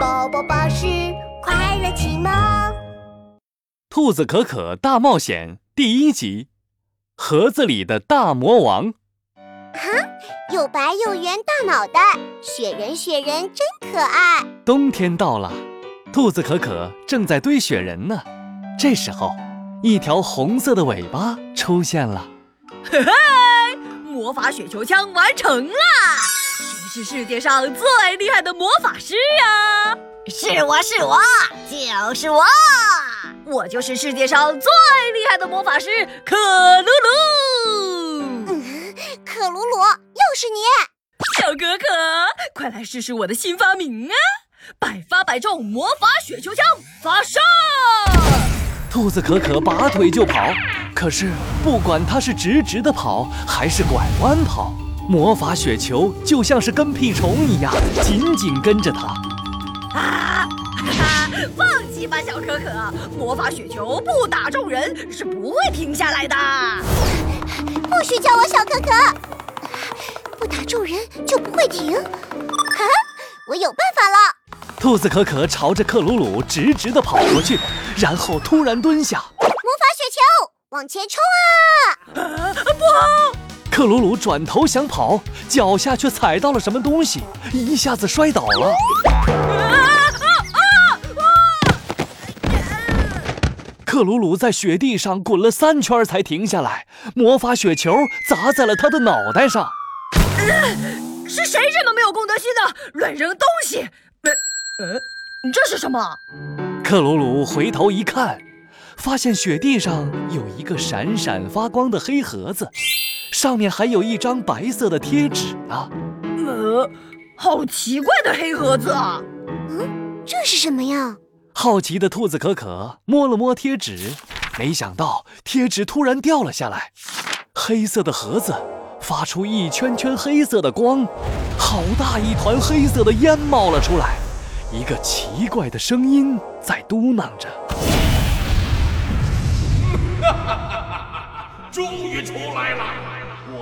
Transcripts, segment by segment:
宝宝巴士快乐启蒙，《兔子可可大冒险》第一集：盒子里的大魔王。哈，又白又圆大脑袋，雪人雪人真可爱。冬天到了，兔子可可正在堆雪人呢。这时候，一条红色的尾巴出现了。嘿嘿，魔法雪球枪完成了！谁是世界上最厉害的魔法师呀？是我是我就是我，我就是世界上最厉害的魔法师可鲁鲁。嗯，可鲁鲁，又是你！小可可，快来试试我的新发明啊！百发百中魔法雪球枪发射！兔子可可拔腿就跑，可是不管它是直直的跑还是拐弯跑，魔法雪球就像是跟屁虫一样，紧紧跟着他。啊！哈哈，放弃吧，小可可，魔法雪球不打中人是不会停下来的。不许叫我小可可，不打中人就不会停。啊，我有办法了！兔子可可朝着克鲁鲁直直的跑过去，然后突然蹲下。魔法雪球，往前冲啊啊！不好！克鲁鲁转头想跑，脚下却踩到了什么东西，一下子摔倒了。克鲁鲁在雪地上滚了三圈才停下来，魔法雪球砸在了他的脑袋上。是谁这么没有公德心的，乱扔东西？呃，这是什么？克鲁鲁回头一看，发现雪地上有一个闪闪发光的黑盒子，上面还有一张白色的贴纸呢。呃，好奇怪的黑盒子啊！嗯，这是什么呀？好奇的兔子可可摸了摸贴纸，没想到贴纸突然掉了下来，黑色的盒子发出一圈圈黑色的光，好大一团黑色的烟冒了出来。一个奇怪的声音在嘟囔着：“哈哈哈哈哈！终于出来了！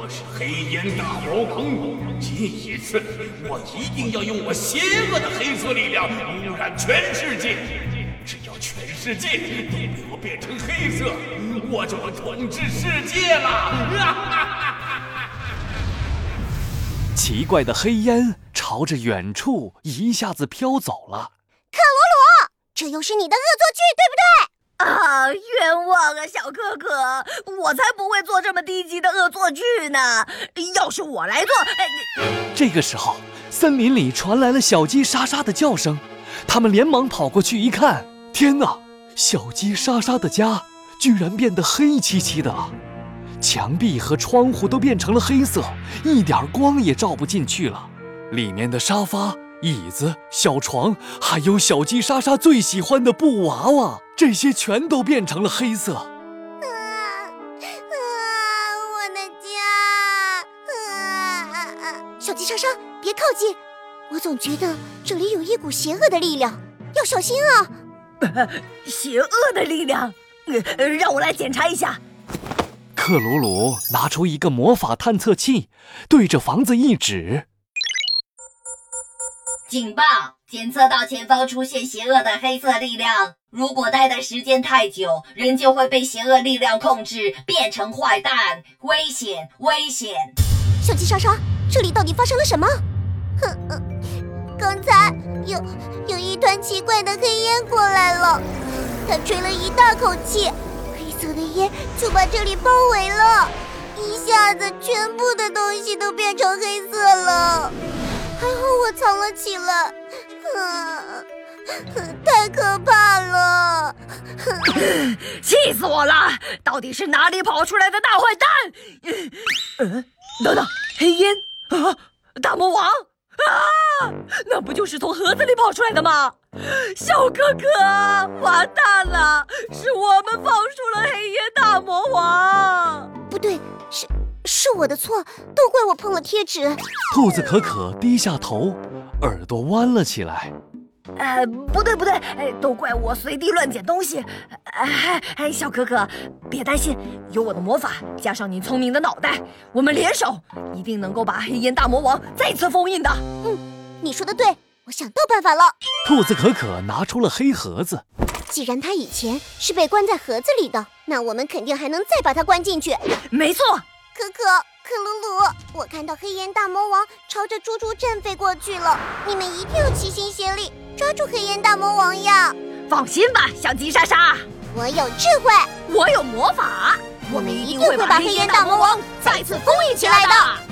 我是黑烟大魔王，这一次我一定要用我邪恶的黑色力量污染全世界。只要全世界都被我变成黑色，我就能统治世界了！”哈哈哈哈哈！奇怪的黑烟。朝着远处一下子飘走了。克鲁鲁，这又是你的恶作剧，对不对？啊，冤枉啊，小可可，我才不会做这么低级的恶作剧呢！要是我来做……这个时候，森林里传来了小鸡莎莎的叫声，他们连忙跑过去一看，天哪！小鸡莎莎的家居然变得黑漆漆的了，墙壁和窗户都变成了黑色，一点光也照不进去了。里面的沙发、椅子、小床，还有小鸡莎莎最喜欢的布娃娃，这些全都变成了黑色。啊啊！我的家！啊！小鸡莎莎，别靠近！我总觉得这里有一股邪恶的力量，要小心啊！邪恶的力量？让我来检查一下。克鲁鲁拿出一个魔法探测器，对着房子一指。警报！检测到前方出现邪恶的黑色力量。如果待的时间太久，人就会被邪恶力量控制，变成坏蛋。危险！危险！小鸡莎莎，这里到底发生了什么？哼，刚才有有一团奇怪的黑烟过来了，它吹了一大口气，黑色的烟就把这里包围了，一下子全部的东西都变成黑色了。还好我藏了起来，太可怕了！气死我了！到底是哪里跑出来的大坏蛋？嗯，等等，黑烟啊，大魔王啊，那不就是从盒子里跑出来的吗？小哥哥，完蛋了，是我们放出了黑烟大魔王。是。是我的错，都怪我碰了贴纸。兔子可可低下头，耳朵弯了起来。呃，不对不对，都怪我随地乱捡东西。哎，小可可，别担心，有我的魔法，加上你聪明的脑袋，我们联手，一定能够把黑烟大魔王再次封印的。嗯，你说的对，我想到办法了。兔子可可拿出了黑盒子，既然它以前是被关在盒子里的，那我们肯定还能再把它关进去。没错，可可、克鲁鲁，我看到黑岩大魔王朝着猪猪镇飞过去了，你们一定要齐心协力抓住黑岩大魔王呀！放心吧，小吉莎莎，我有智慧，我有魔法，我们一定会把黑岩大魔王再次封印起来的。